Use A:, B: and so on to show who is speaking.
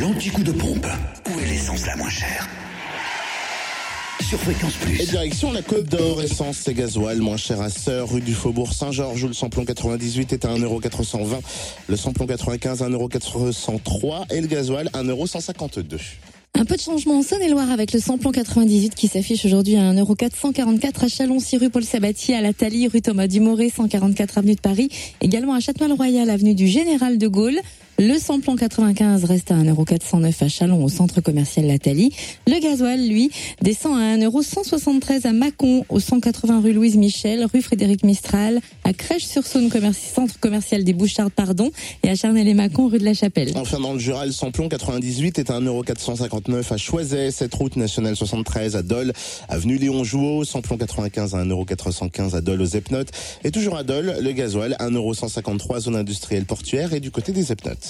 A: L'anti-coup de pompe. Où est l'essence la moins chère sur Fréquence Plus.
B: Et direction la Côte d'Or, essence et gasoil, moins cher à Sœur, rue du Faubourg Saint-Georges, où le samplon 98 est à 1,420€, le samplon 95 à 1,403€ et le gasoil 1,152€.
C: Un peu de changement en Saône-et-Loire avec le samplon 98 qui s'affiche aujourd'hui à 1,444€ à Chalon, 6 rue Paul Sabatier, à la Thalie, rue Thomas Dumoré, 144 avenue de Paris, également à Châtemal-Royal, avenue du Général de Gaulle. Le samplon 95 reste à 1,409€ à Chalon au centre commercial Lathalie. Le gasoil, lui, descend à 1,173€ à Mâcon au 180 rue Louise Michel, rue Frédéric Mistral, à Crèche-sur-Saône, centre commercial des Bouchards, pardon, et à Charnay-les-Mâcon, rue de la Chapelle.
B: Enfin, dans le Jura, le samplon 98 est à 1,459€ à Choiset, cette route nationale 73 à Dole, avenue Léon Jouot, samplon 95 à 1,415€ à Dole aux Epnotes, et toujours à Dole, le gasoil 1,153€ zone industrielle portuaire et du côté des Epnotes.